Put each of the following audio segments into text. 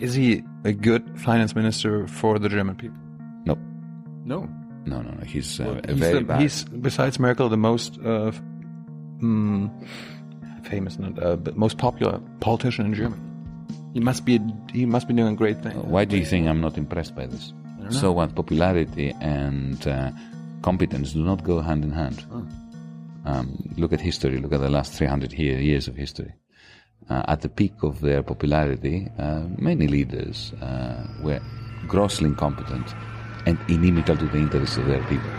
Is he a good finance minister for the German people? No, No. no, no, no. He's, uh, a He's, very the- bad. he's besides Merkel the most uh, mm, famous, not, uh, but most popular politician in Germany. He must be he must be doing great things. Why do you think I'm not impressed by this? So what? Popularity and uh, competence do not go hand in hand. Um, look at history. Look at the last 300 years of history. Uh, at the peak of their popularity, uh, many leaders uh, were grossly incompetent and inimical to the interests of their people.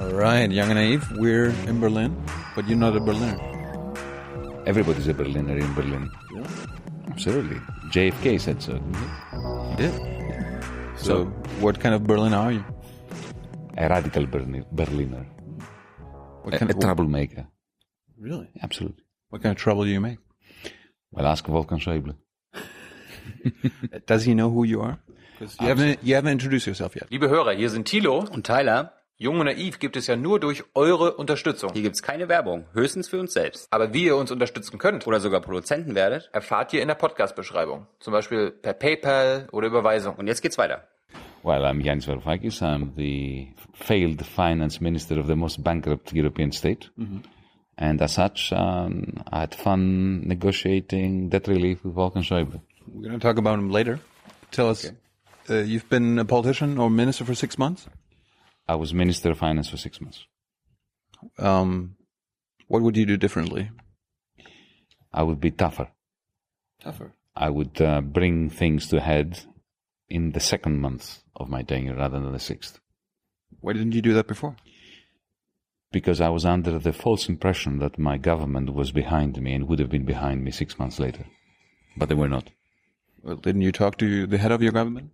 All right, young and naive. We're in Berlin, but you're not a Berliner. Everybody's a Berliner in Berlin. Absolutely. JFK said so. didn't he? Did. So, what kind of Berliner are you? A radical Berliner. What A, kind a of troublemaker. Really? Absolutely. What kind of trouble do you make? Well, ask Wolfgang Schäuble. Does he know who you are? you haven't you haven't introduced yourself yet. Liebe Hörer, hier sind Thilo. Und Tyler, Jung und Naiv gibt es ja nur durch eure Unterstützung. hier gibt's keine Werbung, höchstens für uns selbst. Aber wie ihr uns unterstützen könnt, Oder sogar Produzenten werdet. erfahrt ihr in der Podcast-Beschreibung. Zum Beispiel per PayPal oder Überweisung. Und jetzt geht's weiter. Well, I'm Yanis Varoufakis. I'm the failed finance minister of the most bankrupt European state. And as such, um, I had fun negotiating debt relief with Wolfgang Schäuble. We're going to talk about him later. Tell us, uh, you've been a politician or minister for six months. I was minister of finance for six months. Um, what would you do differently? I would be tougher. Tougher. I would uh, bring things to a head in the second month of my tenure rather than the sixth. Why didn't you do that before? Because I was under the false impression that my government was behind me and would have been behind me six months later. But they were not. Well, didn't you talk to the head of your government?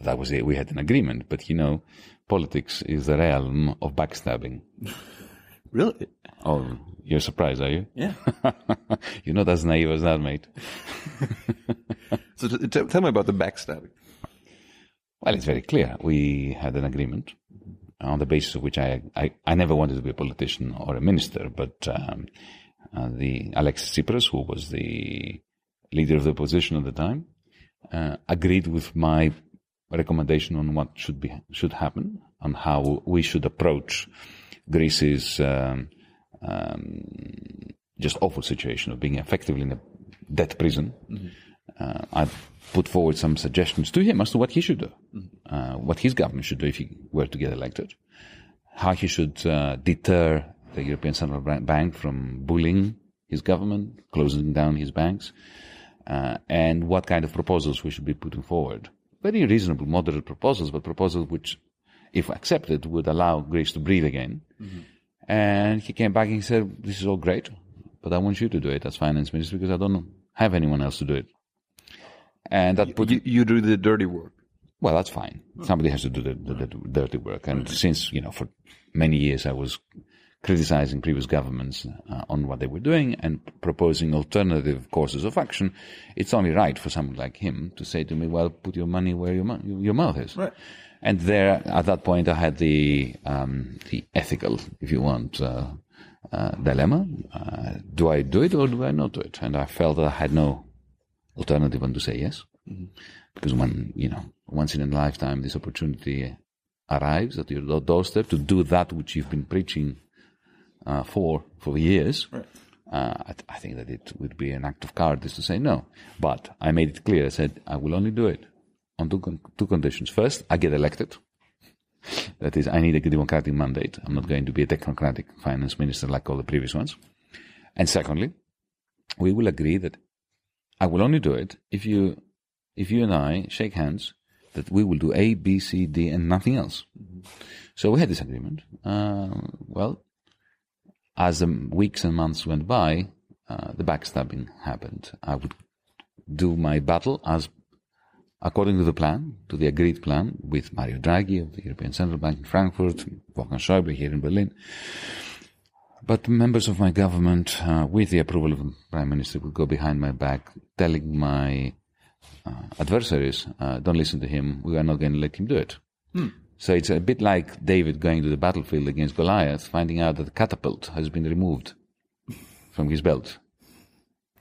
That was it. We had an agreement. But you know, politics is the realm of backstabbing. Really? Oh, you're surprised, are you? Yeah. you're not as naive as that, mate. so t- t- tell me about the backstabbing. Well, it's very clear. We had an agreement on the basis of which I, I, I never wanted to be a politician or a minister, but um, uh, the Alexis Tsipras, who was the leader of the opposition at the time, uh, agreed with my recommendation on what should be should happen, on how we should approach Greece's um, um, just awful situation of being effectively in a debt prison. Uh, I put forward some suggestions to him as to what he should do, uh, what his government should do if he were to get elected, how he should uh, deter the European Central Bank from bullying his government, closing down his banks, uh, and what kind of proposals we should be putting forward. Very reasonable, moderate proposals, but proposals which, if accepted, would allow Greece to breathe again. And he came back and he said, "This is all great, but I want you to do it as finance minister because I don't have anyone else to do it." And that put You, you do the dirty work. well, that's fine. Somebody has to do the, the, the dirty work. And since, you know, for many years I was criticizing previous governments uh, on what they were doing and proposing alternative courses of action, it's only right for someone like him to say to me, well, put your money where your, mo- your mouth is. Right. And there, at that point, I had the, um, the ethical, if you want, uh, uh, dilemma. Uh, do I do it or do I not do it? And I felt that I had no alternative than to say yes. Because when you know once in a lifetime this opportunity arrives at your doorstep to do that which you've been preaching uh, for for years uh, I, th- I think that it would be an act of cowardice to say no. But I made it clear. I said I will only do it on two, con- two conditions. First I get elected. That is I need a democratic mandate. I'm not going to be a technocratic finance minister like all the previous ones. And secondly we will agree that I will only do it if you if you and I shake hands that we will do A, B, C, D, and nothing else. So we had this agreement. Uh, well, as the weeks and months went by, uh, the backstabbing happened. I would do my battle as according to the plan, to the agreed plan with Mario Draghi of the European Central Bank in Frankfurt, Wolfgang Schäuble here in Berlin. But members of my government, uh, with the approval of the Prime Minister, would go behind my back, telling my uh, adversaries, uh, don't listen to him, we are not going to let him do it. So it's a bit like David going to the battlefield against Goliath, finding out that the catapult has been removed from his belt.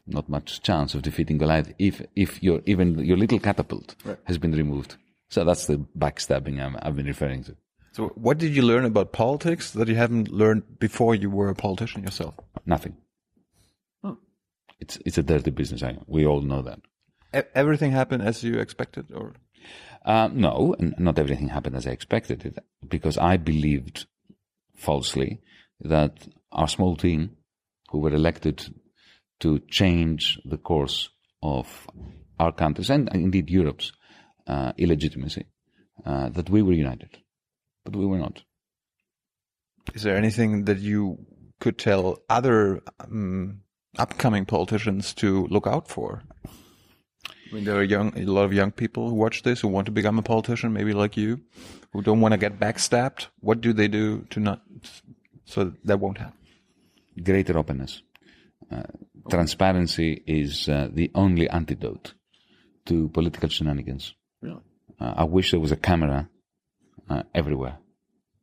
not much chance of defeating Goliath if if your even your little catapult has been removed. So that's the backstabbing I'm, I've been referring to. So, what did you learn about politics that you haven't learned before you were a politician yourself? Nothing. It's it's a dirty business. I, we all know that. E- everything happened as you expected, or Uh, no, not everything happened as I expected it, because I believed falsely that our small team, who were elected to change the course of our countries and indeed Europe's uh, illegitimacy, uh, that we were united, but we were not. is there anything that you could tell other um, upcoming politicians to look out for? I mean, there are young, a lot of young people who watch this who want to become a politician, maybe like you, who don't want to get backstabbed. What do they do to not, so that won't happen? Greater openness. Uh, transparency is uh, the only antidote to political shenanigans. Really? Uh, I wish there was a camera uh, everywhere,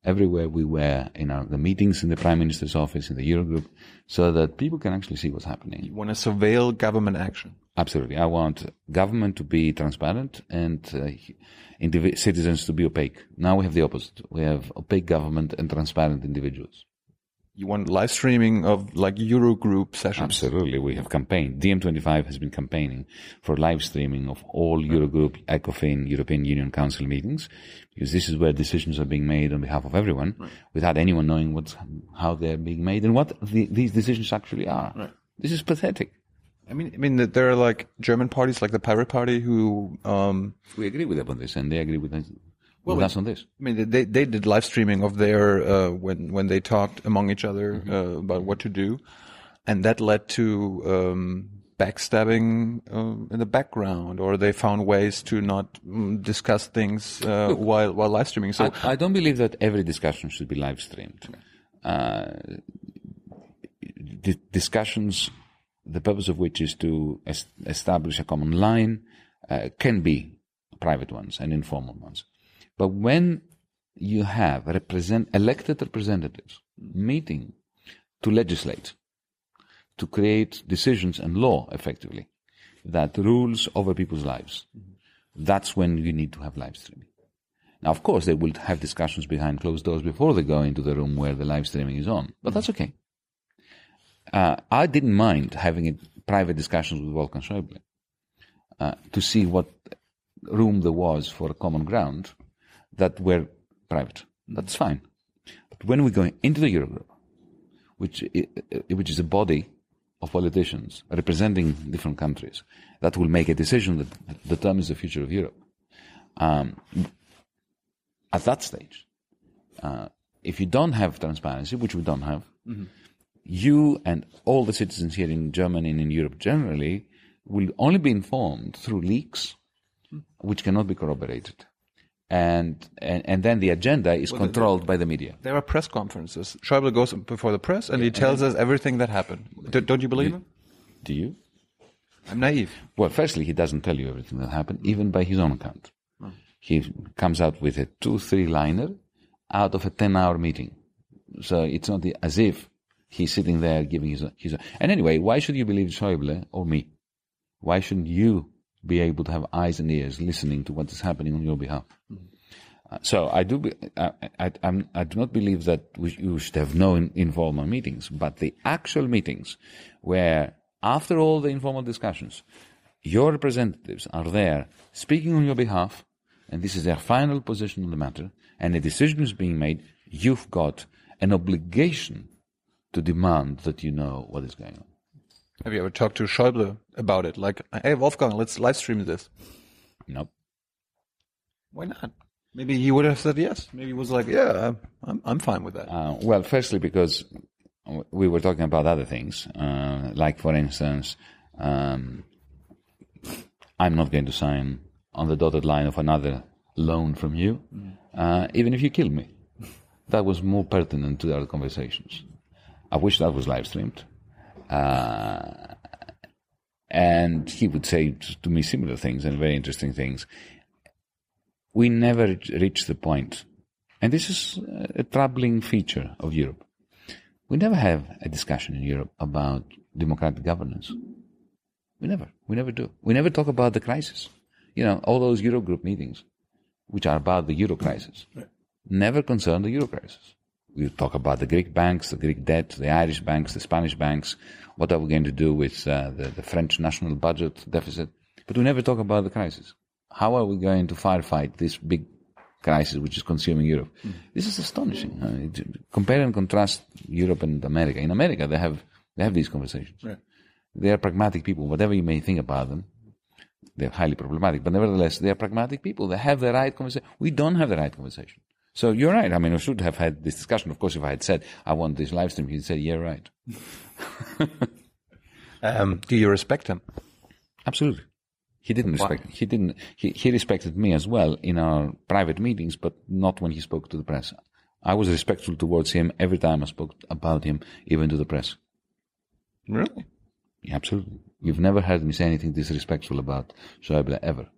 everywhere we were in our, the meetings in the Prime Minister's office, in the Eurogroup, so that people can actually see what's happening. You want to surveil government action. Absolutely. I want government to be transparent and uh, citizens to be opaque. Now we have the opposite. We have opaque government and transparent individuals. You want live streaming of like Eurogroup sessions. Absolutely. We have campaigned. DiEM25 has been campaigning for live streaming of all Eurogroup, ECOFIN, European Union Council meetings, because this is where decisions are being made on behalf of everyone without anyone knowing what's, how they're being made and what the, these decisions actually are. This is pathetic. I mean, I mean, that there are like German parties, like the Pirate Party, who, um, We agree with them on this and they agree with us, with us on this. I mean, they they did live streaming of their uh, when when they talked among each other uh, about what to do, and that led to um, backstabbing um, in the background, or they found ways to not mm, discuss things uh, while while live streaming. So I, I don't believe that every discussion should be live streamed. Uh, di- discussions, the purpose of which is to es- establish a common line, uh, can be private ones and informal ones. But when you have represent elected representatives meeting to legislate, to create decisions and law effectively that rules over people's lives, that's when you need to have live streaming. Now, of course, they will have discussions behind closed doors before they go into the room where the live streaming is on, but that's okay. Uh, I didn't mind having a private discussions with Wolfgang Schäuble uh, to see what room there was for a common ground that were private. That's fine. But when we go into the Eurogroup, which which is a body of politicians representing different countries that will make a decision that determines the future of Europe. Um, at that stage, uh, if you don't have transparency, which we don't have, you and all the citizens here in Germany and in Europe generally will only be informed through leaks, which cannot be corroborated. And, and, and then the agenda is controlled by the media. there are press conferences. Schäuble goes before the press and he tells us everything that happened. D- don't you believe him? Do you? I'm naive. Well, firstly, he doesn't tell you everything that happened, mm. even by his own account. Mm. He comes out with a two, three liner out of a 10 hour meeting. So it's not the, as if he's sitting there giving his, his, and anyway, why should you believe Schäuble or me? Why shouldn't you be able to have eyes and ears listening to what is happening on your behalf? Uh, So I do. Be, I, I, I do not believe that we, you should have no in, informal meetings, but the actual meetings, where after all the informal discussions, your representatives are there speaking on your behalf, and this is their final position on the matter, and a decision is being made. You've got an obligation to demand that you know what is going on. Have you ever talked to Schäuble about it? Like, hey, Wolfgang, let's live stream this. No. Why not? Maybe he would have said yes. Maybe he was like, yeah, I'm, I'm fine with that. Uh, well, firstly, because we were talking about other things, uh, like, for instance, um, I'm not going to sign on the dotted line of another loan from you, uh, even if you kill me. That was more pertinent to our conversations. I wish that was live streamed. Uh, and he would say to me similar things and very interesting things. We never reach- reach the point, and this is a troubling feature of Europe. We never have a discussion in Europe about democratic governance. We never. We never do. We never talk about the crisis. You know, all those Eurogroup meetings, which are about the Euro crisis, never concern the Euro crisis. We talk about the Greek banks, the Greek debt, the Irish banks, the Spanish banks. What are we going to do with uh, the, the French national budget deficit? But we never talk about the crisis. How are we going to firefight this big crisis which is consuming Europe? This is astonishing. Uh, it- compare and contrast Europe and America. In America, they have they have these conversations. They are pragmatic people. Whatever you may think about them, they're highly problematic. But nevertheless, they are pragmatic people. They have the right conversation. We don't have the right conversation. So you're right. I mean, I should have had this discussion. Of course, if I had said I want this live stream, he'd say, "Yeah, right." Um, do you respect him? Absolutely. He didn't respect. He didn't. He, he respected me as well in our private meetings, but not when he spoke to the press. I was respectful towards him every time I spoke about him, even to the press. Really? Yeah, absolutely. You've never heard me say anything disrespectful about Schäuble ever.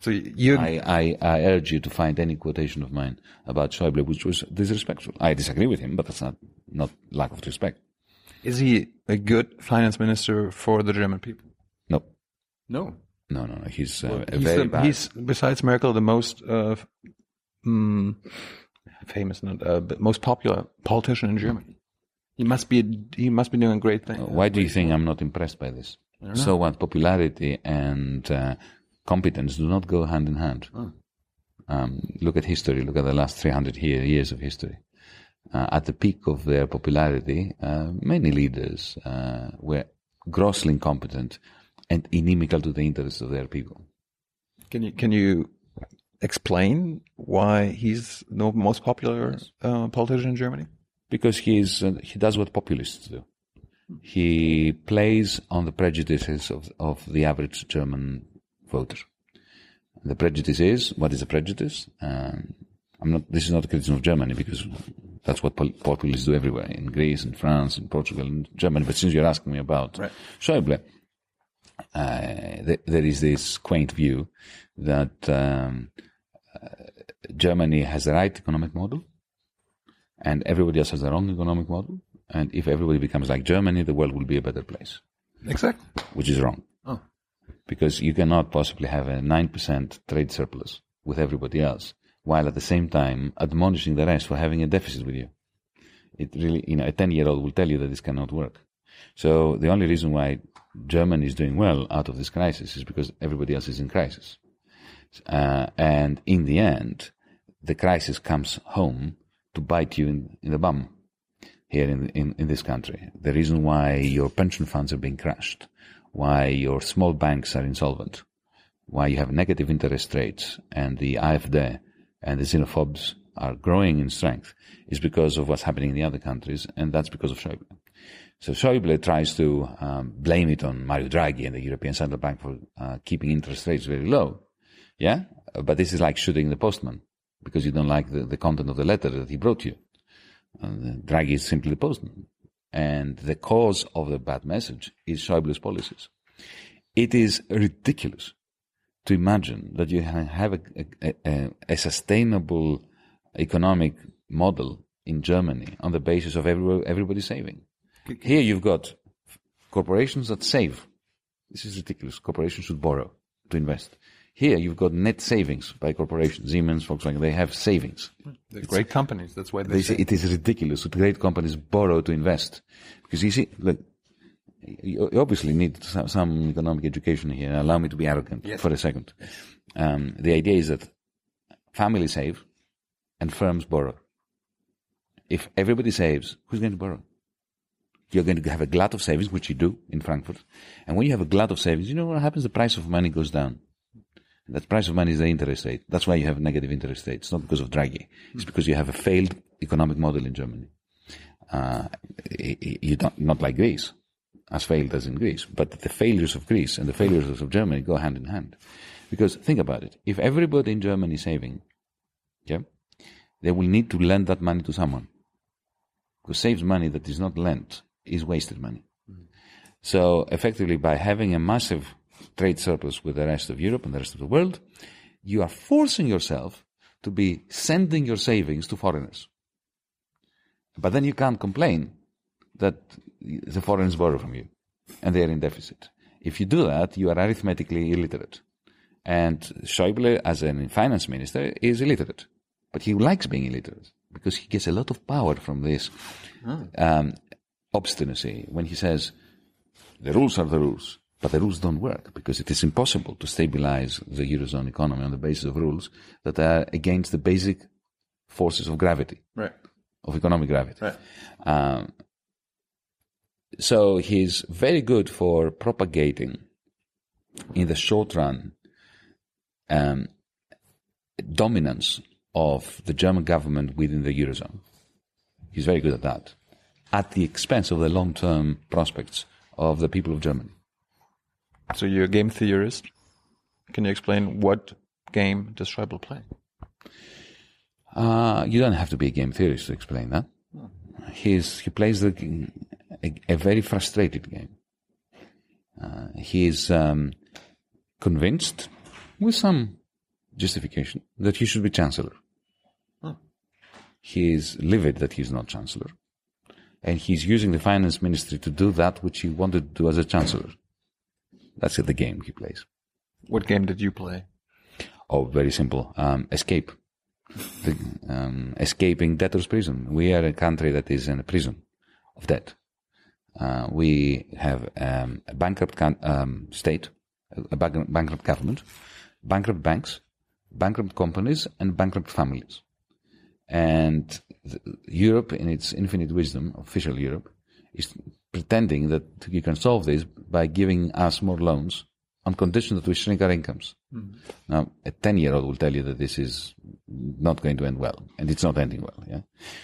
So you I, I, I urge you to find any quotation of mine about Schäuble which was disrespectful. I disagree with him, but that's not, not lack of respect. is he a good finance minister for the German people? No, No. no, no, no. He's, uh, a He's, very the, bad. he's besides Merkel the most uh, mm, famous, not uh, but most popular politician in Germany. He must be he must be doing great things. Why do you think I'm not impressed by this? So what? Popularity and uh, competence do not go hand in hand. Um, look at history. Look at the last 300 year, years of history. Uh, at the peak of their popularity, uh, many leaders uh, were grossly incompetent and inimical to the interests of their people. Can you can you explain why he's the most popular uh, politician in Germany? because he's uh, he does what populists do. He plays on the prejudices of of the average German voter. The prejudice is what is a prejudice? Um, I'm not. This is not a criticism of Germany because that's what pol- populists do everywhere in Greece, in France, in Portugal, in Germany. But since you're asking me about Right. Schäuble, uh, th- there is this quaint view that um, uh, Germany has the right economic model and everybody else has their own economic model. And if everybody becomes like Germany, the world will be a better place, Exactly. which is wrong. Because you cannot possibly have a 9% trade surplus with everybody else, while at the same time admonishing the rest for having a deficit with you. It really, you know, a 10 year old will tell you that this cannot work. So the only reason why Germany is doing well out of this crisis is because everybody else is in crisis. Uh, and in the end, the crisis comes home to bite you in, in the bum here in, in, in this country. The reason why your pension funds are being crushed, why your small banks are insolvent, why you have negative interest rates and the AfD and the xenophobes are growing in strength is because of what's happening in the other countries, and that's because of Schäuble. So Schäuble tries to um, blame it on Mario Draghi and the European Central Bank for uh, keeping interest rates very low. Yeah? Uh, But this is like shooting the postman because you don't like the, the content of the letter that he brought you. And Draghi is simply the postman. And the cause of the bad message is Schäuble's policies. It is ridiculous to imagine that you ha- have a, a, a, a sustainable economic model in Germany on the basis of every, everybody saving. Here you've got corporations that save. This is ridiculous. Corporations should borrow to invest. Here you've got net savings by corporations. Siemens, Volkswagen, they have savings. They're great companies. That's why they, They say it is ridiculous that great companies borrow to invest. Because you see, look, you obviously need some, some economic education here. Allow me to be arrogant for a second. Um, the idea is that families save and firms borrow. If everybody saves, who's going to borrow? You're going to have a glut of savings, which you do in Frankfurt. And when you have a glut of savings, you know what happens? The price of money goes down. That price of money is the interest rate. That's why you have negative interest rates. It's not because of Draghi. It's because you have a failed economic model in Germany. Uh, you don't, not like Greece, as failed as in Greece, but the failures of Greece and the failures of Germany go hand in hand. Because think about it. If everybody in Germany is saving, yeah, they will need to lend that money to someone. Because saves money that is not lent is wasted money. So effectively, by having a massive trade surplus with the rest of Europe and the rest of the world, you are forcing yourself to be sending your savings to foreigners. But then you can't complain that the foreigners borrow from you and they are in deficit. If you do that, you are arithmetically illiterate. And Schäuble, as a finance minister, is illiterate. But he likes being illiterate because he gets a lot of power from this um, obstinacy when he says, the rules are the rules, but the rules don't work because it is impossible to stabilize the Eurozone economy on the basis of rules that are against the basic forces of gravity, Right. of economic gravity. Right. Um, so he's very good for propagating in the short run um, dominance of the German government within the Eurozone. He's very good at that, at the expense of the long term prospects of the people of Germany. So you're a game theorist. Can you explain what game does Schäuble play? Uh, you don't have to be a game theorist to explain that. He's, he plays the, a, a very frustrated game. Uh, he's um, convinced, with some justification, that he should be chancellor. He is livid that he's not chancellor. And he's using the finance ministry to do that which he wanted to do as a chancellor. That's the game he plays. What game did you play? Oh, very simple. Um, escape. The, um, escaping debtor's prison. We are a country that is in a prison of debt. Uh, we have um, a bankrupt um, state, a bank- bankrupt government, bankrupt banks, bankrupt companies, and bankrupt families. And the, Europe, in its infinite wisdom, official Europe, is pretending that you can solve this by giving us more loans on condition that we shrink our incomes. Now, a 10 year old will tell you that this is not going to end well, and it's not ending well. Yeah?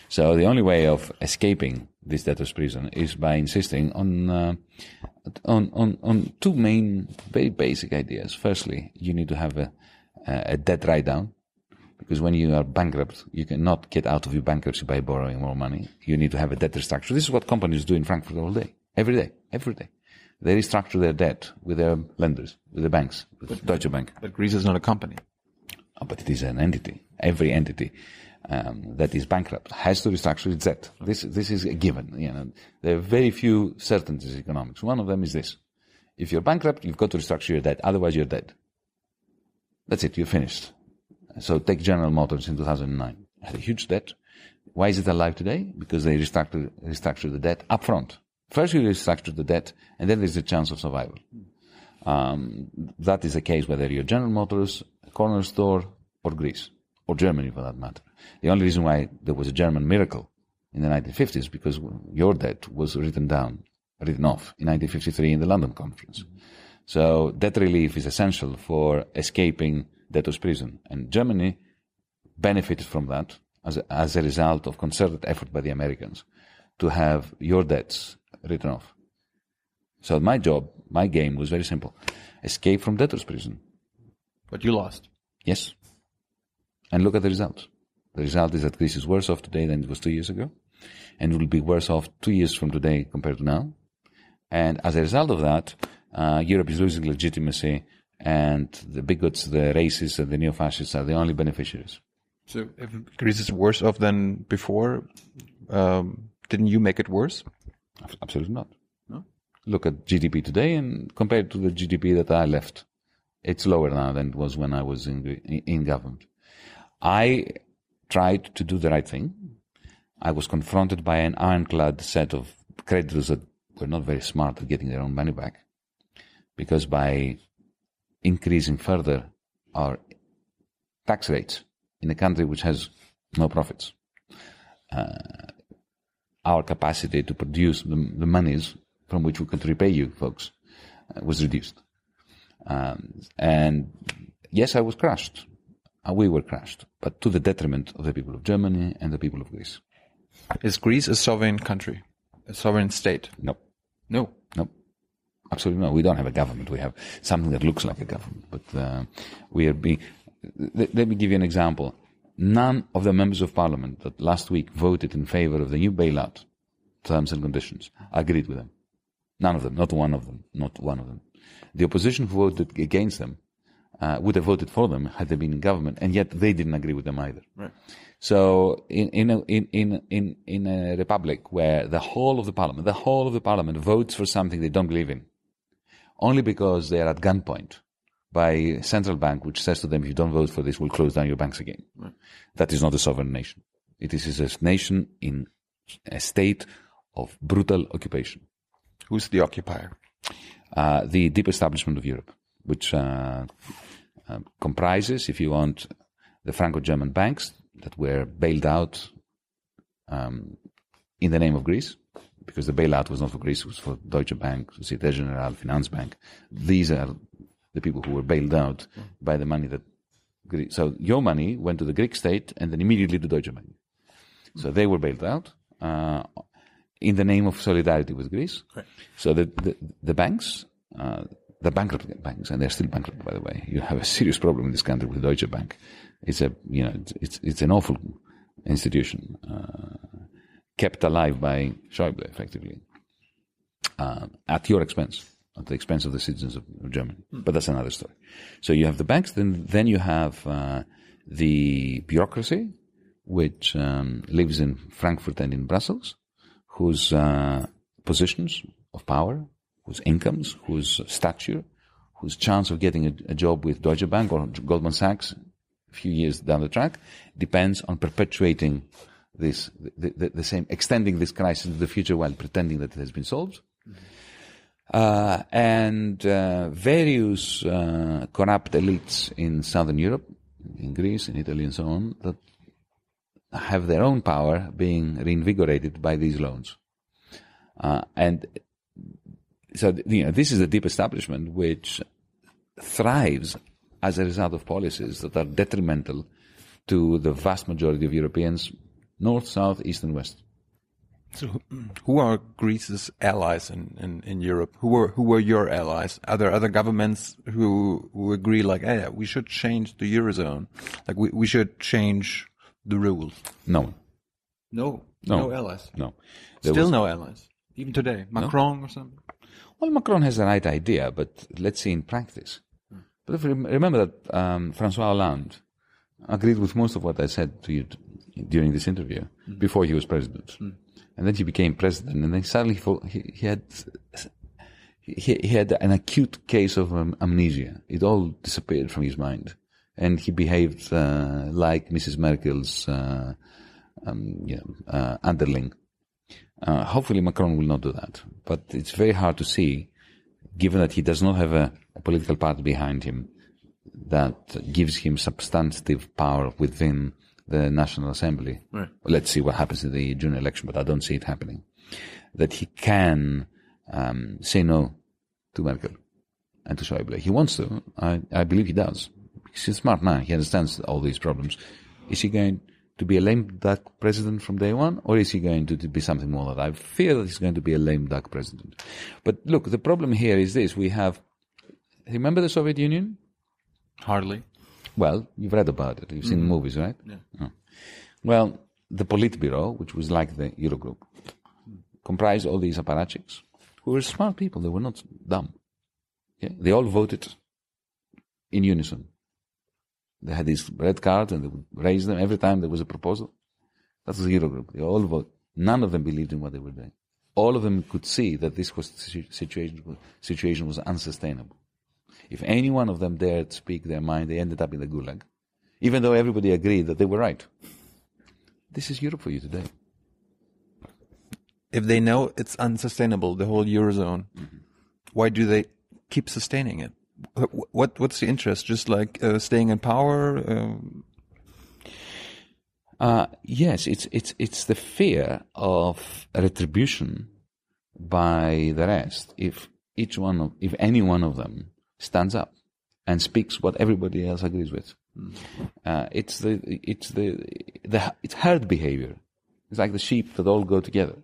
So the only way of escaping this debtor's prison is by insisting on, uh, on, on, on two main, very basic ideas. Firstly, you need to have a, a debt write down. Because when you are bankrupt, you cannot get out of your bankruptcy by borrowing more money. You need to have a debt restructure. This is what companies do in Frankfurt all day, every day, every day. They restructure their debt with their lenders, with the banks, with Deutsche Bank. But Greece is not a company. Oh, but it is an entity. Every entity um, that is bankrupt has to restructure its debt. This this is a given. You know, there are very few certainties in economics. One of them is this: if you're bankrupt, you've got to restructure your debt. Otherwise, you're dead. That's it. You're finished. So take General Motors in 2009. Had a huge debt. Why is it alive today? Because they restructured, restructured the debt up front. First you restructure the debt, and then there's a chance of survival. Um, that is the case whether you're General Motors, corner store, or Greece, or Germany for that matter. The only reason why there was a German miracle in the 1950s because your debt was written down, written off in 1953 in the London Conference. So debt relief is essential for escaping debtor's prison, and Germany benefited from that as a, as a result of concerted effort by the Americans to have your debts written off. So my job, my game was very simple. Escape from debtor's prison. But you lost. Yes. And look at the result. The result is that Greece is worse off today than it was two years ago. And it will be worse off two years from today compared to now. And as a result of that, uh, Europe is losing legitimacy and the bigots, the racists and the neo-fascists are the only beneficiaries. So if Greece is worse off than before, um, didn't you make it worse? Absolutely not. No? Look at GDP today and compare it to the GDP that I left. It's lower now than it was when I was in, in in government. I tried to do the right thing. I was confronted by an ironclad set of creditors that were not very smart at getting their own money back. Because by increasing further our tax rates in a country which has no profits, uh, our capacity to produce the, the monies from which we could repay you folks uh, was reduced. Um, and yes, I was crushed. Uh, we were crushed, but to the detriment of the people of Germany and the people of Greece. Is Greece a sovereign country? A sovereign state? No, No. Absolutely no. We don't have a government. We have something that looks like a government, but uh, we are being. Let, let me give you an example. None of the members of parliament that last week voted in favor of the new bailout terms and conditions agreed with them. None of them, not one of them, not one of them. The opposition who voted against them uh, would have voted for them had they been in government, and yet they didn't agree with them either. Right. So in in a, in in in in a republic where the whole of the parliament, the whole of the parliament votes for something they don't believe in, only because they are at gunpoint by central bank, which says to them, if you don't vote for this, we'll close down your banks again. That is not a sovereign nation. It is a nation in a state of brutal occupation. Who's the occupier? Uh, the deep establishment of Europe, which uh, uh, comprises, if you want, the Franco-German banks that were bailed out um, in the name of Greece, because the bailout was not for Greece, it was for Deutsche Bank, Societe Generale, Finanzbank. These are the people who were bailed out by the money that Greece. So your money went to the Greek state and then immediately to Deutsche Bank. So they were bailed out uh, in the name of solidarity with Greece. So the the, the banks, uh, the bankrupt banks, and they're still bankrupt, by the way. You have a serious problem in this country with Deutsche Bank. It's a you know it's it's, it's an awful institution uh, kept alive by Schäuble, effectively, uh, at your expense. At the expense of the citizens of, of Germany, but that's another story. So you have the banks, then then you have uh, the bureaucracy, which um, lives in Frankfurt and in Brussels, whose uh, positions of power, whose incomes, whose stature, whose chance of getting a, a, job with Deutsche Bank or Goldman Sachs a few years down the track depends on perpetuating this, the, the, the same, extending this crisis into the future while pretending that it has been solved. Uh, and uh, various uh, corrupt elites in Southern Europe, in Greece, in Italy, and so on, that have their own power being reinvigorated by these loans. Uh, and so, you know, this is a deep establishment which thrives as a result of policies that are detrimental to the vast majority of Europeans, north, south, east, and west. So, who are Greece's allies in, in, in Europe? Who were who were your allies? Are there other governments who who agree like, hey, we should change the eurozone, like we we should change the rules? No, No, No. no, allies. no. There Still was- no allies, even today. Macron or something. Well, Macron has the right idea, but let's see in practice. But if you remember that um, Francois Hollande agreed with most of what I said to you t- during this interview before he was president, and then he became president, and then suddenly he, he had he, he had an acute case of um, amnesia. It all disappeared from his mind, and he behaved uh, like Mrs. Merkel's uh, um, you know, uh, underling. Uh, hopefully, Macron will not do that. But it's very hard to see, given that he does not have a, a political party behind him that gives him substantive power within the National Assembly. Right. Let's see what happens in the June election, but I don't see it happening. That he can um, say no to Merkel and to Schäuble. He wants to. I, I believe he does. He's a smart man. He understands all these problems. Is he going to be a lame duck president from day one, or is he going to, to be something more than that? I fear that he's going to be a lame duck president. But look, the problem here is this: we have. Remember the Soviet Union? Hardly. Well, you've read about it. You've seen mm. movies, right? Yeah. Oh. Well, the Politburo, which was like the Eurogroup, comprised all these apparatchiks who were smart people. They were not dumb. Yeah? They all voted in unison. They had these red cards and they would raise them every time there was a proposal. That was the Eurogroup. They all voted. None of them believed in what they were doing. All of them could see that this was situation, situation was unsustainable. If any one of them dared speak their mind, they ended up in the gulag, even though everybody agreed that they were right. This is Europe for you today. If they know it's unsustainable, the whole eurozone, why do they keep sustaining it? What what's the interest? Just like uh, staying in power? Um, Uh, yes, it's it's it's the fear of retribution by the rest. If each one of, if any one of them stands up and speaks what everybody else agrees with, uh, it's the it's the the it's herd behavior. It's like the sheep that all go together,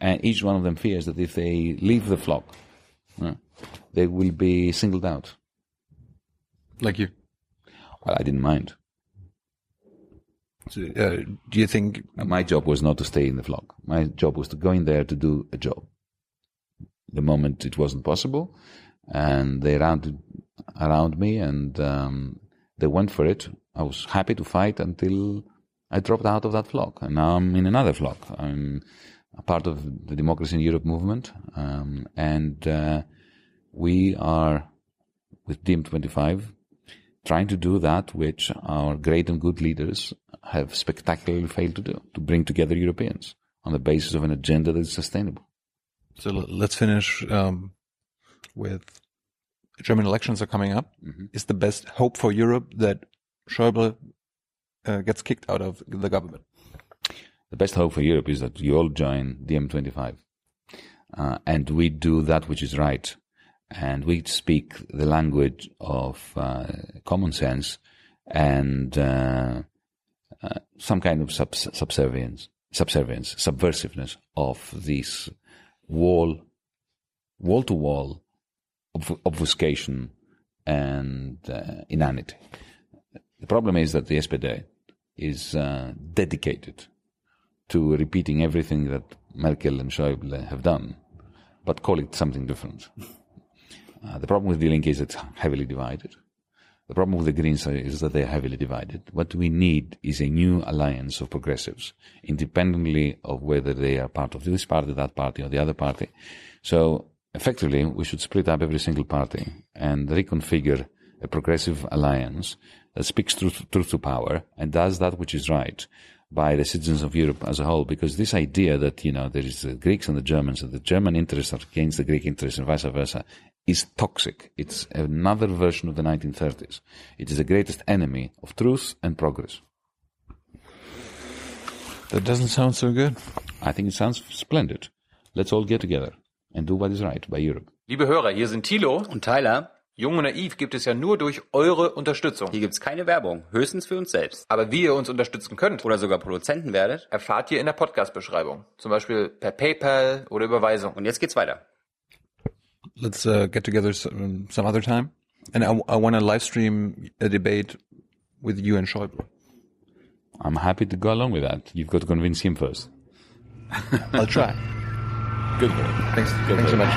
and each one of them fears that if they leave the flock, uh, they will be singled out. like you? Well, I didn't mind. So, uh, do you think? My job was not to stay in the flock. My job was to go in there to do a job. The moment it wasn't possible, and they rounded around me and um, they went for it. I was happy to fight until I dropped out of that flock, and now I'm in another flock. I'm a part of the Democracy in Europe movement, um, and uh, we are with DiEM25 trying to do that which our great and good leaders have spectacularly failed to do, to bring together Europeans on the basis of an agenda that is sustainable. So let's finish um, with German elections are coming up. Is the best hope for Europe that Schäuble uh, gets kicked out of the government? The best hope for Europe is that you all join DiEM25. Uh, and we do that which is right. And we speak the language of uh, common sense and uh, uh, some kind of subs- subservience, subservience, subversiveness of this wall, wall to wall obfuscation and uh, inanity. The problem is that the SPD is uh, dedicated to repeating everything that Merkel and Schäuble have done, but call it something different. Uh, the problem with the Linke is it's heavily divided. The problem with the Greens is that they're heavily divided. What we need is a new alliance of progressives, independently of whether they are part of this party, that party, or the other party. So effectively, we should split up every single party and reconfigure a progressive alliance that speaks truth, truth to power and does that which is right by the citizens of Europe as a whole. Because this idea that, you know, there is the Greeks and the Germans, and the German interests are against the Greek interests and vice versa, is toxic. It's another version of the 1930s. It is the greatest enemy of truth and progress. That doesn't sound so good. I think it sounds splendid. Let's all get together and do what is right by Europe. Liebe Hörer, hier sind Thilo. Und Tyler, Jung und Naiv gibt es ja nur durch eure Unterstützung. hier gibt's keine Werbung, höchstens für uns selbst. Aber wie ihr uns unterstützen könnt, Oder sogar Produzenten werdet. erfahrt ihr in der Podcast-Beschreibung. Zum Beispiel per PayPal oder Überweisung. Und jetzt geht's weiter. Let's uh, get together some, some other time. And I, I want to live stream a debate with you and Schäuble. I'm happy to go along with that. You've got to convince him first. I'll try. Good it. Thanks. Thanks so much.